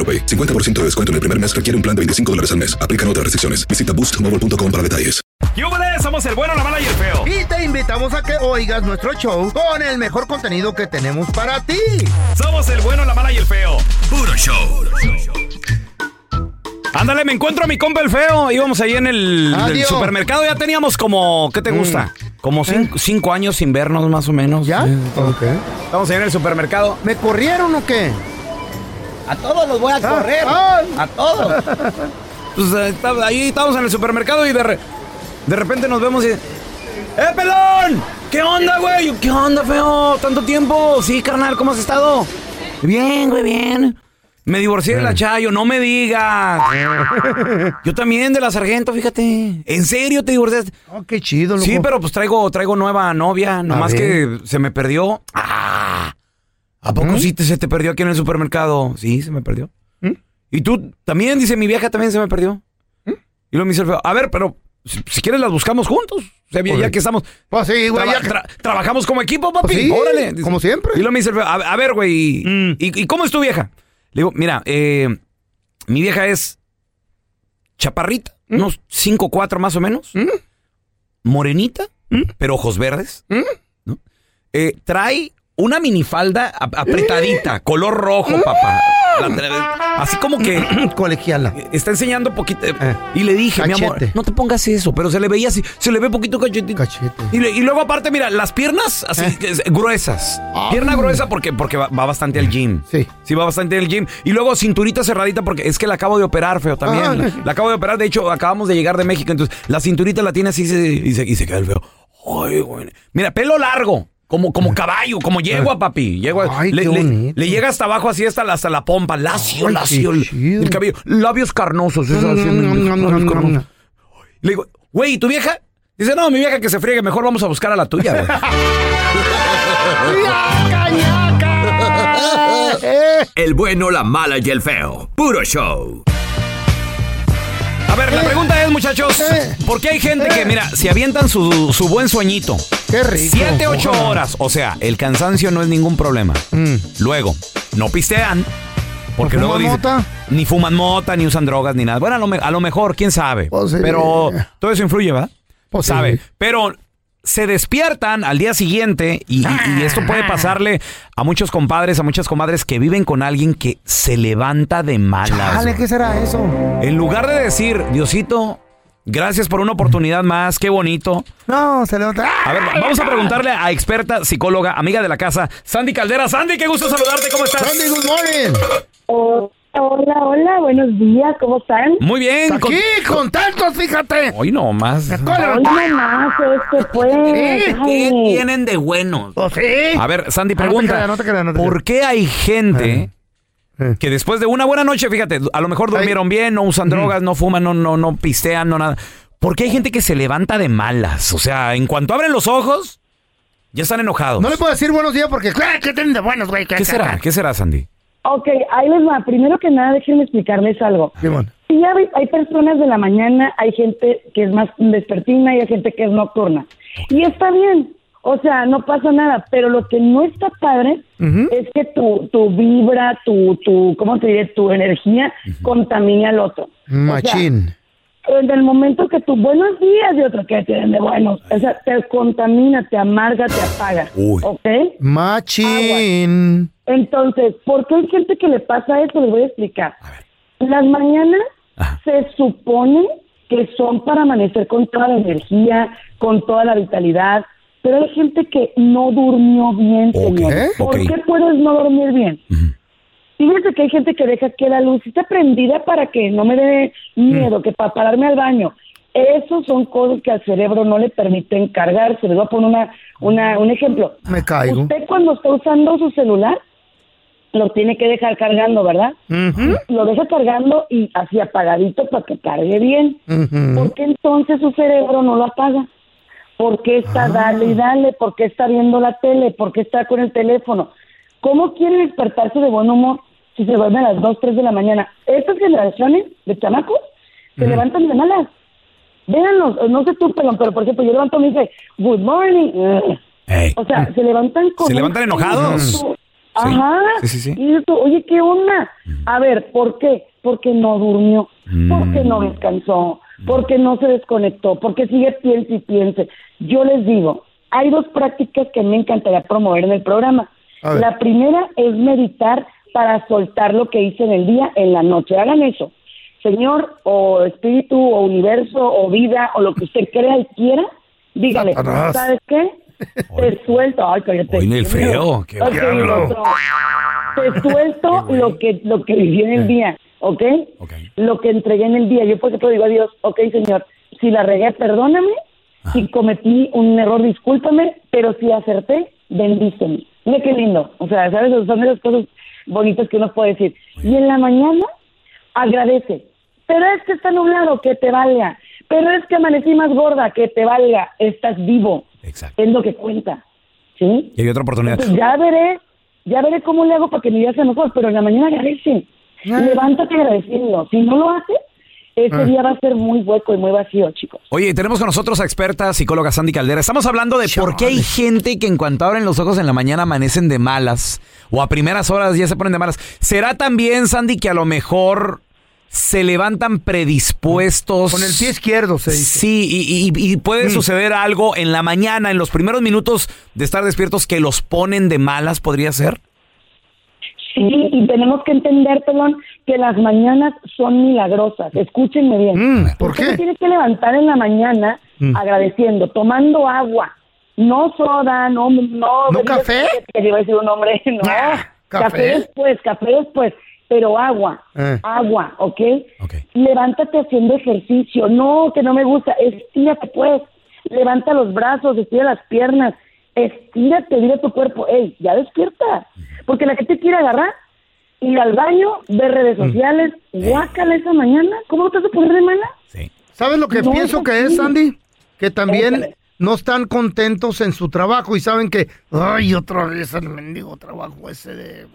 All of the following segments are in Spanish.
AroPay. 50% de descuento en el primer mes requiere un plan de 25 dólares al mes. Aplican otras restricciones. Visita boostmobile.com para detalles. ¡Yúbales! Somos el bueno, la mala y el feo. Y te invitamos a que oigas nuestro show con el mejor contenido que tenemos para ti. Somos el bueno, la mala y el feo. Puro show. Ándale, me encuentro a mi compa el feo. Íbamos ahí en el, supermercado. Ya teníamos como, ¿qué te gusta? Como cinco, cinco años sin vernos más o menos. ¿Ya? Sí. Ok. Estamos ahí en el supermercado. ¿Me corrieron o qué? A todos los voy a correr. Ah. A todos. Pues eh, ahí estamos en el supermercado y de, re- de repente nos vemos y... ¡Eh, pelón! ¿Qué onda, güey? ¿Qué onda, feo? ¿Tanto tiempo? Sí, carnal, ¿cómo has estado? Bien, güey, bien. Me divorcié de la Chayo, no me digas. Yo también de la sargento, fíjate. ¿En serio te divorciaste? Oh, qué chido, loco. Sí, pero pues traigo, traigo nueva novia, nomás que se me perdió. Ah, ¿A poco ¿Mm? sí te, se te perdió aquí en el supermercado? Sí, se me perdió. Y tú también, dice mi vieja, también se me perdió. ¿Mm? Y lo me dice el feo, a ver, pero si, si quieres las buscamos juntos. O sea, ya- ya que estamos... Pues sí, güey. traba- ya que- tra- trabajamos como equipo, papi. Pues sí, Órale. Dice- como siempre. Y lo me dice el feo, a, a ver, güey, ¿y, Mm. y- cómo es tu vieja? Le digo, mira, eh, mi vieja es chaparrita, ¿Mm? unos 5 4 más o menos. Morenita, ¿Mm? pero ojos verdes. ¿no? Eh, trae una minifalda ap- apretadita, color rojo, papá. La así como que Colegiala. está enseñando poquito. eh, Eh, y le dije, mi amor, no te pongas eso, pero se le veía así, se le ve poquito cachetito. Cachete. Y, le- y luego aparte, mira, las piernas así Eh. gruesas. Ah. Pierna gruesa porque, porque va, va bastante al gym. Sí. Sí, va bastante al gym. Y luego cinturita cerradita porque es que la acabo de operar, feo, también. Ah. La, la acabo de operar, de hecho, acabamos de llegar de México, entonces la cinturita la tiene así se- y, se, y se queda el feo. Ay, güey. Mira, pelo largo. Como, como caballo, como yegua, papi. Yegua. Ay, le, qué le- bonito. le llega hasta abajo así hasta la, hasta la pompa. Lacio, Ay, lacio. El, cabello. Labios carnosos. así. Le digo, güey, ¿y tu vieja? Dice, no, mi vieja que se friegue, mejor vamos a buscar a la tuya, güey. Eh, El bueno, la mala y el feo. Puro show. A ver, la pregunta es, muchachos, Eh. ¿por qué hay gente que, mira, se avientan su, su buen sueñito? Qué rico. Siete, ocho Ojalá. horas. O sea, el cansancio no es ningún problema. Mm. Luego, no pistean. Porque ¿No luego fuman dicen- mota? ni fuman mota, ni usan drogas, ni nada. Bueno, a lo, me- a lo mejor, quién sabe. Pues sí. Pero todo eso influye, ¿verdad? Pues sí. sabe. Pero se despiertan al día siguiente y, y- y esto puede pasarle a muchos compadres, a muchas comadres que viven con alguien que se levanta de malas. Chale. ¿qué será eso? En lugar de decir, Diosito, gracias por una oportunidad más, qué bonito. No, se levanta. A ver, vamos a preguntarle a experta psicóloga, amiga de la casa, Sandy Caldera. Sandy, qué gusto saludarte, ¿cómo estás? Sandy, good morning. Hola, hola, buenos días, ¿cómo están? Muy bien. Aquí, contentos, fíjate. Hoy no más. Hoy nomás, este pues. Sí, ¿Qué tienen de buenos? Pues sí. A ver, Sandy Ah, no te pregunta, creas, no te creas, no te ¿por qué hay gente Eh. que después de una buena noche, fíjate, a lo mejor durmieron bien, no usan drogas, no fuman, no, no, no pistean, no nada? ¿Por qué hay gente que se levanta de malas? O sea, en cuanto abren los ojos, ya están enojados. No le puedo decir buenos días porque, claro, ¿qué tienen de buenos, güey? ¿Qué será? ¿Qué será, Sandy? Ok, ahí les va. Primero que nada, déjenme explicarles algo. Simón. Sí, hay, hay personas de la mañana, hay gente que es más despertina y hay gente que es nocturna. Y está bien, o sea, no pasa nada, pero lo que no está padre es que tu, tu vibra, tu, tu, ¿cómo te diré? Tu energía contamine al otro. Machín. En el momento que tú, buenos días y otro que tienen de buenos, o sea, te contamina, te amarga, te apaga. Uy. ¿Ok? Machín. Entonces, ¿por qué hay gente que le pasa eso? Les voy a explicar. Las mañanas se supone que son para amanecer con toda la energía, con toda la vitalidad, pero hay gente que no durmió bien, señor. ¿Por qué puedes no dormir bien? Fíjense que hay gente que deja que la luz esté prendida para que no me dé miedo, que para pararme al baño. Esos son cosas que al cerebro no le permiten cargarse. Les voy a poner una, una, un ejemplo. Me caigo. Usted cuando está usando su celular, lo tiene que dejar cargando, ¿verdad? Lo deja cargando y así apagadito para que cargue bien. ¿Por qué entonces su cerebro no lo apaga? ¿Por qué está dale y dale? ¿Por qué está viendo la tele? ¿Por qué está con el teléfono? ¿Cómo quiere despertarse de buen humor si se duerme a las 2, 3 de la mañana? Estas generaciones de chamacos se levantan de malas. Véanlos, no sé tú, pero, pero por ejemplo, yo levanto y me dice, good morning. O sea, se levantan con... Se levantan enojados. Ajá. Sí, sí, sí. Y tú, oye, ¿qué onda? A ver, ¿por qué? Porque no durmió, porque no descansó, porque no se desconectó, porque sigue piense y piense. Yo les digo, hay dos prácticas que me encantaría promover en el programa. La primera es meditar para soltar lo que hice en el día, en la noche. Hagan eso. Señor, o espíritu, o universo, o vida, o lo que usted crea y quiera, dígale, Satanás. ¿sabes qué? Te suelto. Ay, cállate. El feo, qué Ok, diablo. otro. Te suelto lo que, lo que viví en el día, ¿ok? Ok. Lo que entregué en el día. Yo por ejemplo digo a Dios, ok, Señor, si la regué, perdóname. Si cometí un error, discúlpame. Pero si acerté, bendíceme. Mira qué lindo. O sea, ¿sabes? Son esas cosas bonitas que uno puede decir. Y en la mañana, agradece. Pero es que está nublado, que te valga. Pero es que amanecí más gorda, que te valga. Estás vivo. Exacto. Es lo que cuenta. ¿Sí? Y hay otra oportunidad. Ya veré, ya veré cómo le hago para que mi día sea mejor, pero en la mañana agradece. Levántate agradeciendo. Si no lo haces, ese día va a ser muy hueco y muy vacío, chicos. Oye, tenemos con nosotros a experta psicóloga Sandy Caldera. Estamos hablando de por qué hay gente que en cuanto abren los ojos en la mañana amanecen de malas o a primeras horas ya se ponen de malas. ¿Será también, Sandy, que a lo mejor se levantan predispuestos? Con el pie izquierdo se dice. Sí, y, y- y puede suceder algo en la mañana, en los primeros minutos de estar despiertos que los ponen de malas, ¿podría ser? Sí, y tenemos que entender, pelón, que las mañanas son milagrosas. Escúchenme bien. Mm, ¿Por Usted qué? se tiene que levantar en la mañana Mm. agradeciendo, tomando agua. No soda, no... ¿No, ¿No bebidas café? Que iba a decir un nombre, no. Ah, café. ¿café? después, café después. Pero agua, Eh. agua, ¿ok? Ok. Levántate haciendo ejercicio. No, que no me gusta. Estírate, pues. Levanta los brazos, estira las piernas. Estírate, dile a tu cuerpo, ey, ya despierta. Porque la gente quiere agarrar, ir al baño, ver redes Mm. sociales, guácala esa mañana. ¿Cómo te vas a poner de mala? Sí. ¿Sabes lo que No, pienso que es, sí. Sandy? Que también Échale. no están contentos en su trabajo y saben que, ay, otra vez el mendigo trabajo ese de...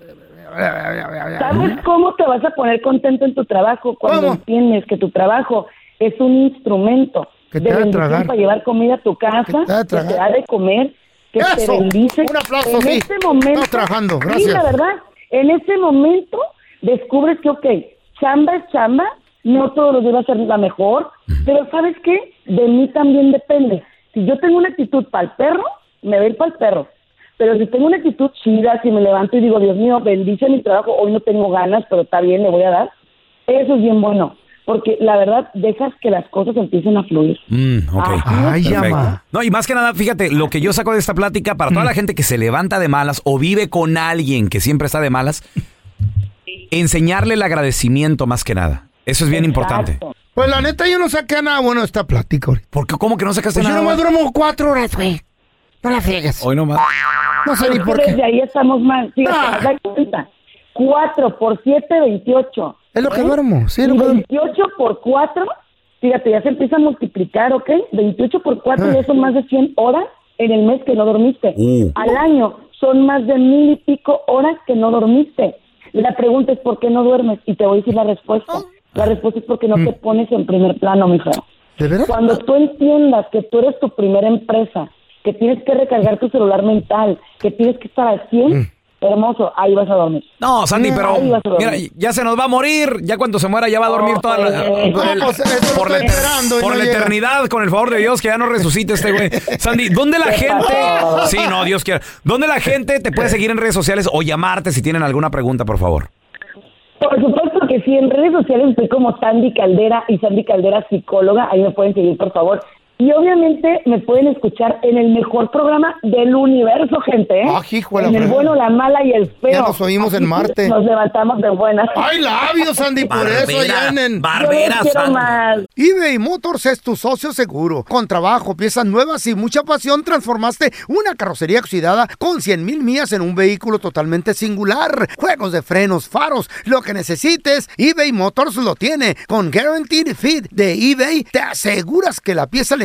¿Sabes cómo te vas a poner contento en tu trabajo cuando ¿Cómo? entiendes que tu trabajo es un instrumento Que te de bendición tragar. para llevar comida a tu casa, Que te da de que te da de comer, que te ¡Eso! bendice? Un aplauso, en sí. este momento, Estamos trabajando, Sí, gracias. la verdad, en ese momento descubres que, ok, chamba es chamba, no todos los días va a ser la mejor, pero ¿sabes qué? De mí también depende. Si yo tengo una actitud para el perro, me a ir para el perro. Pero si tengo una actitud chida, si me levanto y digo, Dios mío, bendice mi trabajo, hoy no tengo ganas, pero está bien, le voy a dar, eso es bien bueno. Porque la verdad, dejas que las cosas empiecen a fluir. Mm, ok. Ah, Ay, llama. No, y más que nada, fíjate, lo que yo saco de esta plática, para toda la gente que se levanta de malas o vive con alguien que siempre está de malas, enseñarle el agradecimiento más que nada. Eso es bien importante. Pues la neta yo no saqué nada bueno de esta plática. ¿Por qué? ¿Cómo que no sacaste Pues yo nada? nomás güey? duermo cuatro horas, güey. No la friegues. Hoy nomás. No sé ni por desde qué. ahí estamos mal. Fíjate, Ah. da cuenta. 4 por 7, 28. Es lo que duermo, sí, es Y lo que duermo. 28 por 4, fíjate, ya se empieza a multiplicar, ¿ok? 28 por 4 Ah. ya son más de 100 horas en el mes que no dormiste. Uh. Al año son más de mil y pico horas que no dormiste. La pregunta es ¿por qué no duermes? Y te voy a decir la respuesta. La respuesta es porque no te pones en primer plano, mi feo. ¿De veras? Cuando tú entiendas que tú eres tu primera empresa, que tienes que recargar tu celular mental, que tienes que estar al 100, hermoso, ahí vas a dormir. No, Sandy, pero Ahí vas a dormir. mira, ya se nos va a morir. Ya cuando se muera ya va a dormir toda la, eh, por, el- no, pues, por la, por la llega. eternidad, con el favor de Dios, que ya no resucite este güey. Sandy, ¿dónde la gente? Sí, no, Dios quiera. ¿Dónde la gente te puede seguir en redes sociales o llamarte si tienen alguna pregunta, por favor? Por supuesto que sí, en redes sociales estoy como Sandy Caldera y Sandy Caldera psicóloga, ahí me pueden seguir por favor. Y obviamente me pueden escuchar en el mejor programa del universo, gente, ¿eh? Ah, hijo de la en el bueno, la mala y el feo. Ya nos oímos en Aquí Marte. Nos levantamos de buenas. ¡Ay, labios, Sandy! Por eso allá en... en- Yo los quiero más. eBay Motors es tu socio seguro. Con trabajo, piezas nuevas y mucha pasión, transformaste una carrocería oxidada con 100 mil millas en un vehículo totalmente singular. Juegos de frenos, faros, lo que necesites, eBay Motors lo tiene. Con Guaranteed Fit de eBay, te aseguras que la pieza le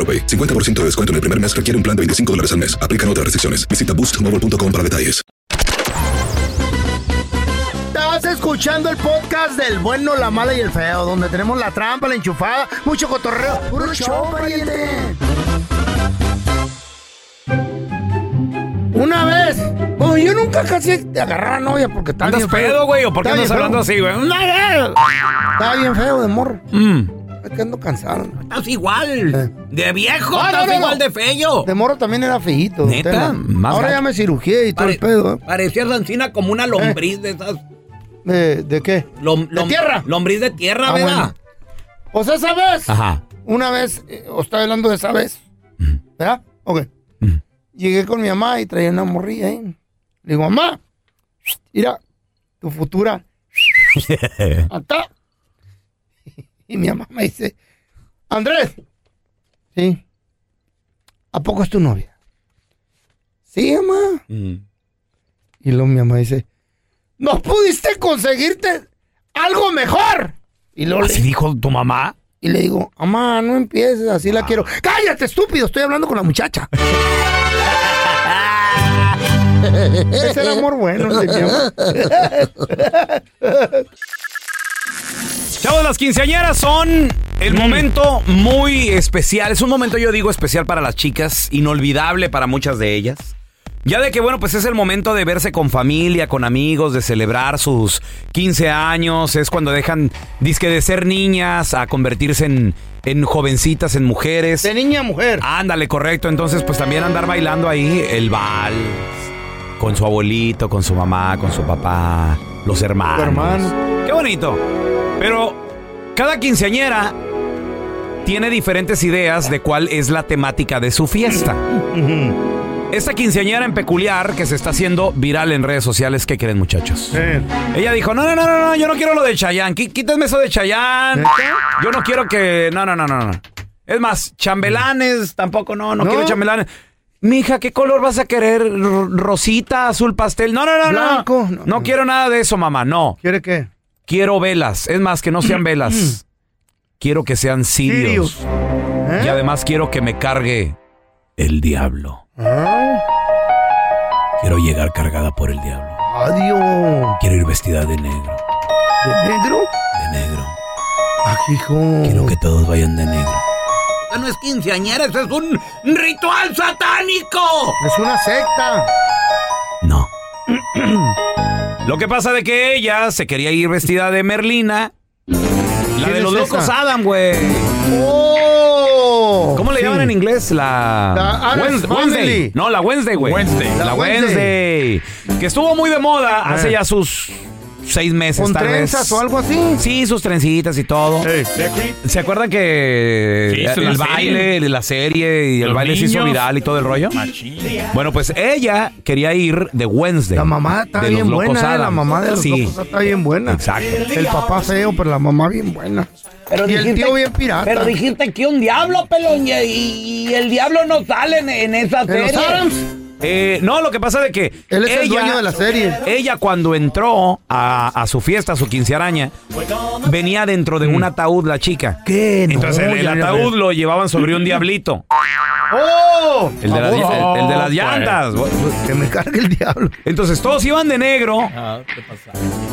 AroPay. 50% de descuento en el primer mes requiere un plan de 25 dólares al mes. Aplican otras restricciones. Visita boostmobile.com para detalles. Estás escuchando el podcast del bueno, la mala y el feo, donde tenemos la trampa, la enchufada, mucho cotorreo. ¡Puro show, pariente! Una vez, bueno, yo nunca casi te agarraba a novia porque estaba ¿Andas bien feo. pedo, güey? ¿O por qué andas bien hablando feo. así, güey? Estaba bien feo de morro. Mm. Es que ando cansado. Estás igual. De viejo, Ah, estás no, no. igual de feo. De morro también era feíto. ¿Neta? Más Ahora ya me cirugié y todo el pedo. ¿eh? Parecías Ancina como una lombriz de esas. ¿De, de qué? lom- ¿De tierra? Lombriz de tierra, Ah, ¿verdad? bueno. Pues esa vez, Ajá. una vez, eh, os estaba hablando de esa vez. ¿Verdad? Ok. Llegué con mi mamá y traía una morrilla ahí. Le digo, mamá, mira, tu futura. Acá. Y mi mamá me dice, Andrés. Sí. ¿A poco es tu novia? Sí, mamá. Mm. Y luego mi mamá dice, ¿no pudiste conseguirte algo mejor? Y luego le- ¿Así dijo tu mamá? y le digo, mamá, no empieces, así la quiero. ¡Cállate, estúpido! Estoy hablando con la muchacha. Ese era amor bueno, mi mamá. Chavos, las quinceañeras son el momento muy especial. Es un momento, yo digo, especial para las chicas, inolvidable para muchas de ellas. Ya de que, bueno, pues es el momento de verse con familia, con amigos, de celebrar sus 15 años. Es cuando dejan, disque de ser niñas, a convertirse en, en jovencitas, en mujeres. De niña a mujer. Ándale, correcto. Entonces, pues también andar bailando ahí el vals. Con su abuelito, con su mamá, con su papá, los hermanos. Hermano. Bonito. Pero cada quinceañera tiene diferentes ideas de cuál es la temática de su fiesta. Esta quinceañera en peculiar que se está haciendo viral en redes sociales, ¿qué creen muchachos? Ella dijo, no, no, no, no, no, yo no quiero lo de Chayán. Quítenme eso de Chayán. Yo no quiero que... No, no, no, no, no. Es más, chambelanes tampoco, no, no, ¿No? quiero chambelanes. Mija, ¿qué color vas a querer? ¿Rosita, azul pastel? No, no, no, Blanco. No no. quiero nada de eso, mamá, no. ¿Quiere qué? Quiero velas. Es más, que no sean velas. Quiero que sean cirios. Sirius. ¿Eh? Y además quiero que me cargue el diablo. Ah, Quiero llegar cargada por el diablo. Adiós. Quiero ir vestida de negro. ¿De negro? De negro. Ah, hijo. Quiero que todos vayan de negro. Esta no es quinceañera, ese es un ritual satánico. Es una secta. No. Lo que pasa de que ella se quería ir vestida de Merlina. La ¿Quién de los es locos esa? Adam, güey. ¡Oh! ¿Cómo le Sí. llaman en inglés? La, La Addams Wednes- Family. Wednesday. No, la Wednesday, güey. Wednesday. La, La Wednesday. Que estuvo muy de moda hace Eh. ya sus seis meses, ¿Con tal trenzas vez. o algo así? Sí, sus trencitas y todo. ¿Se acuerdan que Sí, el la baile de la serie y el baile se hizo niños. viral y todo el rollo? Bueno, pues ella quería ir de Wednesday. La mamá está de bien buena, eh, la mamá de los Sí, locos está bien buena. Exacto. El papá feo, pero la mamá bien buena. Pero y el tío bien pirata. Pero dijiste que un diablo, pelón, y, y el diablo no sale en, en esa ¿De los serie. Eh, no, lo que pasa es que Él es ella, el dueño de la serie. Ella cuando entró a, a su fiesta, a su quincearaña, venía dentro de un ataúd la chica. Mm. ¿Qué? No, Entonces el, ataúd lo llevaban sobre un diablito. ¡Oh! El de, las, Favor. el- el de las pues. llantas. Que me cargue el diablo. Entonces todos iban de negro, Ah,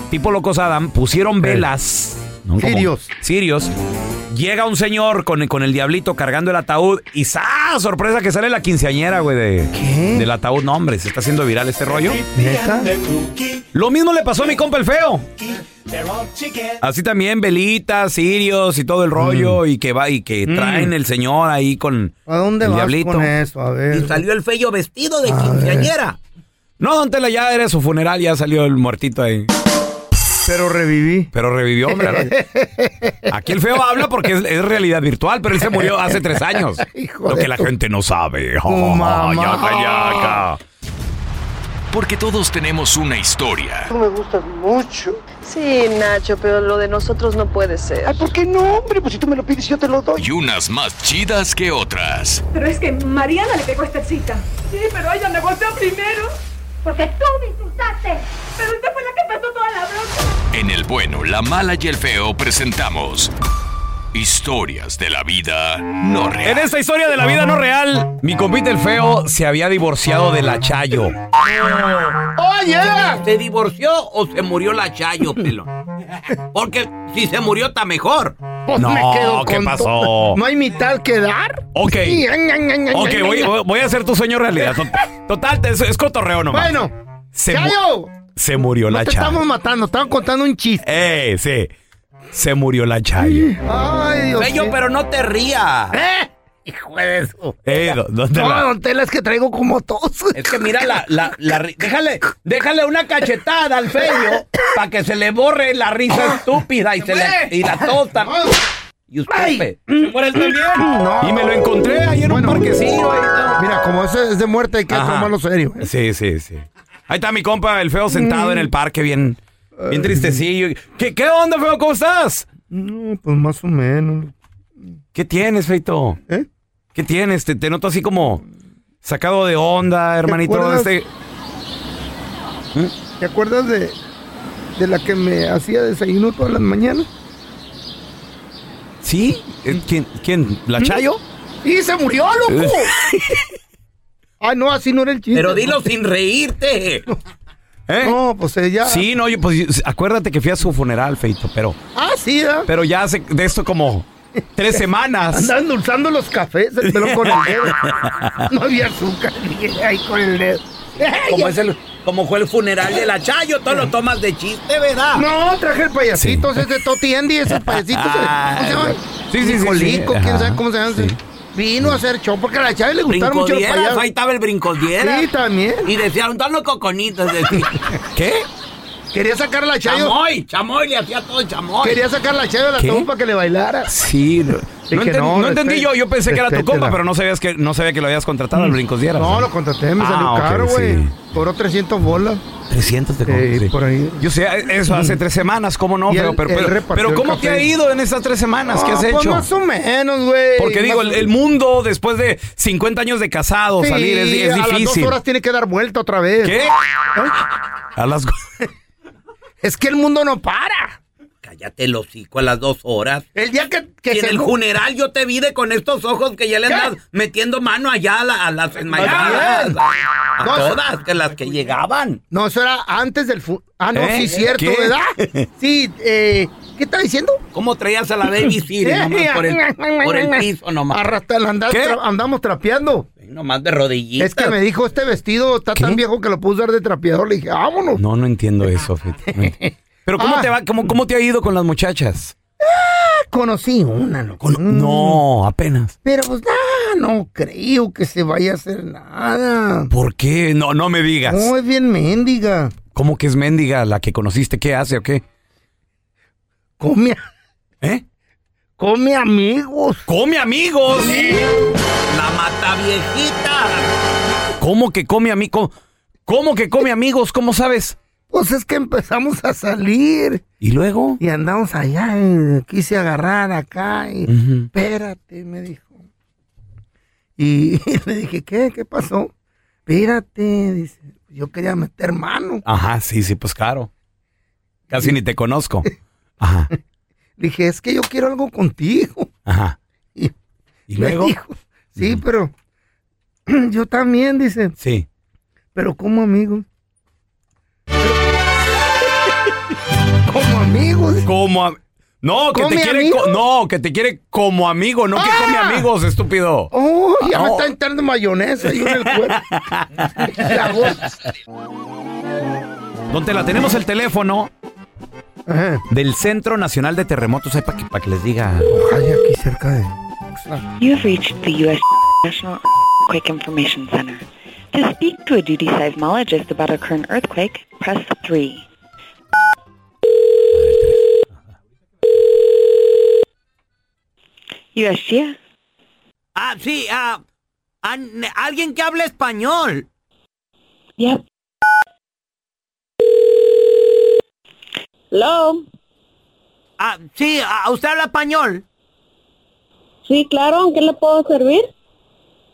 tipo locos Adam, pusieron velas. ¿No? Como- Sirios. Sirios. Llega un señor con, el- con el diablito cargando el ataúd y ¡sa! Sorpresa que sale la quinceañera, güey, de, ¿Qué? del ataúd. No, hombre, se está haciendo viral este rollo. ¿Neta? Lo mismo le pasó a mi compa el feo. Así también, velitas, sirios y todo el rollo y que va y que traen el señor ahí con ¿A dónde el vas diablito. con eso? A ver. Y salió el feyo vestido de quinceañera. No, don Tela, ya era su funeral, ya salió el muertito ahí. Pero reviví. Pero revivió, hombre. Aquí el feo habla porque es, es realidad virtual, pero él se murió hace tres años. Hijo Lo que la gente no sabe. Tu mamá. Yaca, yaca. Porque todos tenemos una historia. me gustas mucho. Sí, Nacho, pero lo de nosotros no puede ser. Ay, ¿por qué no, hombre? Pues si tú me lo pides, yo te lo doy. Y unas más chidas que otras. Pero es que Mariana le pegó esta cita. Sí, pero ella me golpeó primero. Porque tú me insultaste. Pero usted fue la que empezó toda la bronca. En el bueno, la mala y el feo presentamos historias de la vida no En real. esta historia de la vida no real, mi compita el feo se había divorciado de la Chayo. ¡Oye! ¿Se divorció o se murió la Chayo, pelón? Porque si se murió está mejor. Pues No, me quedo ¿qué con pasó? ¿No hay mitad que dar? Ok. Ok, voy, a hacer tu sueño realidad. Tot- Total, es, es cotorreo nomás. Bueno, se, ¡Chayo! Se murió No la te Chayo. estamos matando, estamos contando un chiste. Eh, sí. Se murió la Chayo. Ay, Dios mío. pero no te rías. ¡Eh! Hijo de eso. Eh, ¿dó- ¿dónde No, la- don Tela, es que traigo como tos. Es que mira la, la, la ri- déjale, déjale una cachetada al feyo para que se le borre la risa estúpida y se le y la tos tam- Y usted Ay. pe- se muere él también. No. Y me lo encontré ahí en Bueno. un parquecillo. ahí. Mira, como eso es de muerte, hay que Ajá. tomarlo serio. ¿eh? Sí, sí, sí. Ahí está mi compa, el feo sentado en el parque, bien, bien tristecillo. ¿Qué, ¿Qué onda, feo? ¿Cómo estás? No, pues más o menos. ¿Qué tienes, feito? ¿Eh? ¿Qué tienes? Te, te noto así como sacado de onda, hermanito. acuerdas? Este... ¿Te acuerdas de, de la que me hacía desayuno todas las mañanas? ¿Sí? Eh, ¿Quién? ¿Quién? ¿La Chayo? ¡Y se murió, loco! Ay, no, así no era el chiste. Pero dilo sin reírte. ¿Eh? No, pues ella. Sí, no, yo, pues, acuérdate que fui a su funeral, feito, pero, Ah, sí, ¿eh? pero ya hace de esto como tres semanas. Andaba endulzando los cafés, el pelo con el dedo. No había azúcar, dije, ahí con el dedo. Como, es el, como fue el funeral de la Chayo, todo lo tomas de chiste, ¿verdad? No, traje el payasito, ese de Toti Andy, ese payasito. ese- ¿Cómo se llama? Sí, sí, sí, sí. Nicolico, quién sabe cómo se llama. ese. Vino a hacer show porque a la chave le gustaron mucho los Brincodieras, ahí payasos. estaba el brincodiera. Sí, también. Y decían, dale coconitos. ¿Qué? Quería sacar la chayo. Chamoy, chamoy, le hacía todo el chamoy. Quería sacar la chayo de la tumba para que le bailara. Sí, no, no enten- no, no entendí yo. Yo pensé que era tu compa, pero no sabías que no sabía que lo habías contratado al Brincos Dieras. No, lo contraté, me Ah, salió caro, güey. sí. Cobró 300 bolas. 300 de Eh, sí. por ahí. Yo sé, eso hace tres semanas, ¿cómo no? Pero, pero, ¿cómo te ha ido en estas tres semanas? ¿Qué has Ah, pues hecho? más o menos, güey. Porque digo, el, mundo después de 50 años de casado, Sí, salir es, es A las difícil. dos horas tiene que dar vuelta otra vez. ¿Qué? ¿Eh? A las... Es que el mundo no para. Cállate el hocico a las dos horas. El día que, que Y en se el funeral yo te vi de con estos ojos que ya le andas metiendo mano allá a, la- a las enmayadas. A, No, todas, que las que llegaban. No, eso era antes del fu... Ah, no, ¿Eh? sí, cierto, ¿Qué? ¿verdad? Sí, eh, ¿Qué está diciendo? ¿Cómo traías a la baby Siri nomás por el, por el piso nomás? Arrastra, andamos, ¿Qué? tra- andamos trapeando. Nomás de rodillitas. Es que me dijo, este vestido está tan viejo que lo puedo usar de trapeador. Le dije, vámonos. No, no entiendo eso, fíjate. Pero ¿cómo Ah. te va? ¿Cómo, cómo te ha ido con las muchachas? Conocí una, ¿no? No, apenas. Pero pues no, no creo que se vaya a hacer nada. ¿Por qué? No, no me digas. No, es bien mendiga. ¿Cómo que es mendiga la que conociste? ¿Qué hace o qué? Come, a- ¿Eh? come amigos. ¡Come amigos! La mata viejita. ¿Cómo que come amigos? ¿Cómo que come amigos? ¿Cómo sabes? Pues es que empezamos a salir ¿Y luego? y andamos allá y quise agarrar acá y Ujú. espérate, me dijo. Y le dije, ¿qué? ¿Qué pasó? Espérate, dice, yo quería meter mano. Ajá, sí, sí, pues claro. Casi ni te conozco. Ajá, dije, es que yo quiero algo contigo. ajá. Y, ¿Y me luego? dijo, sí, pero yo también, dice, Sí. pero como amigos. como amigos. Como am- No, que te ¿Come quiere no, que te quiere como amigo, no que come Ah. amigos, estúpido. Oh, ya me Oh. está entrando mayonesa ahí en el cuerpo. Donde la tenemos el teléfono Ajá. del Centro Nacional de Terremotos, ahí para que, pa' que les diga. Ojalá aquí cerca de. You have reached the U.S. National Earthquake Information Center. To speak to a duty seismologist about a current earthquake, press 3. USGS. Ah, sí, ah, an- alguien que hable español. Yep. Hello. Ah, sí, ah, ¿usted habla español? Sí, claro, ¿en qué le puedo servir?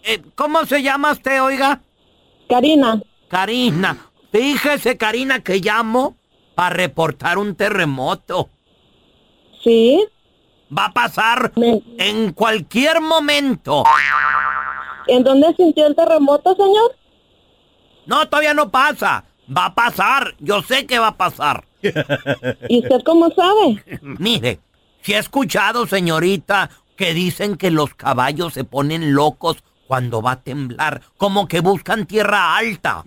Eh, ¿Cómo se llama usted, oiga? Karina. Karina. Fíjese, Karina, que llamo para reportar un terremoto. Sí. Va a pasar Me- en cualquier momento. ¿En dónde sintió el terremoto, señor? No, todavía no pasa. Va a pasar. Yo sé que va a pasar. ¿Y usted cómo sabe? Mire, si ha escuchado, señorita, que dicen que los caballos se ponen locos cuando va a temblar, como que buscan tierra alta.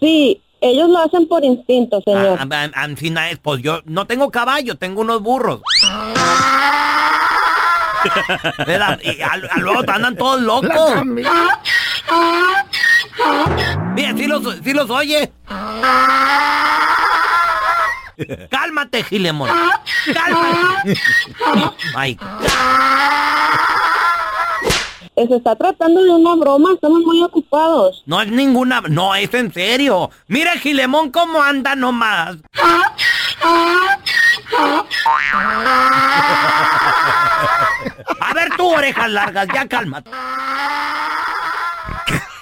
Sí, ellos lo hacen por instinto, señor. Ah, ah, ah, si na- pues yo no tengo caballo, tengo unos burros. ¿Verdad? Y al, al luego andan todos locos. Mira, si los, sí los oye. Cálmate, Gilemón. Cálmate. Ay, Se está tratando de una broma, estamos muy ocupados. no es ninguna... No, es en serio. Mira, Gilemón, cómo anda nomás. A ver tú, orejas largas, ya cálmate.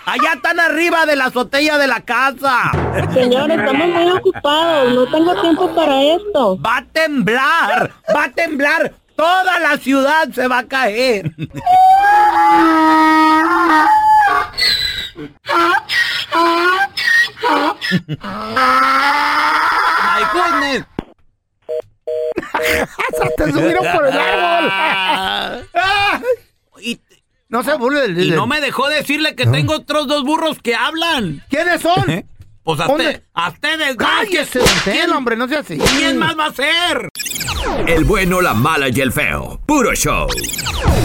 Allá están arriba de la azotea de la casa. Señor, estamos muy ocupados, no tengo tiempo para esto. Va a temblar, va a temblar. Toda la ciudad se va a caer. My goodness. Te subieron por el árbol. No se burle del y no me dejó decirle que tengo otros dos burros que hablan. ¿Quiénes son? ¿Eh? Pues a, usted- a ustedes. Cállese, Tela, hombre, no sea así. ¿Quién más va a ser? El bueno, la mala y el feo. Puro show.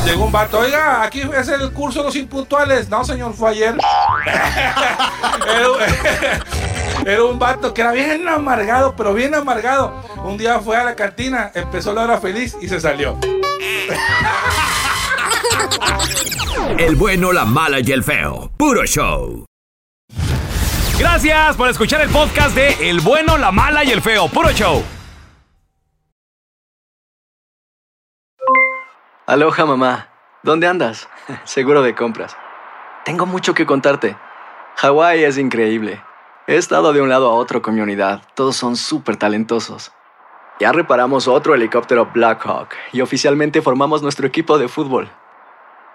Llegó un vato, oiga, aquí es el curso de los impuntuales. No, señor, fue ayer. era, un- era un vato que era bien amargado, pero bien amargado. Un día fue a la cantina, empezó la hora feliz y se salió. El bueno, la mala y el feo. Puro show. Gracias por escuchar el podcast de El bueno, la mala y el feo. Puro show. Aloha mamá, ¿dónde andas? Seguro de compras. Tengo mucho que contarte. Hawái es increíble. He estado de un lado a otro con mi unidad. Todos son súper talentosos. Ya reparamos otro helicóptero Blackhawk y oficialmente formamos nuestro equipo de fútbol.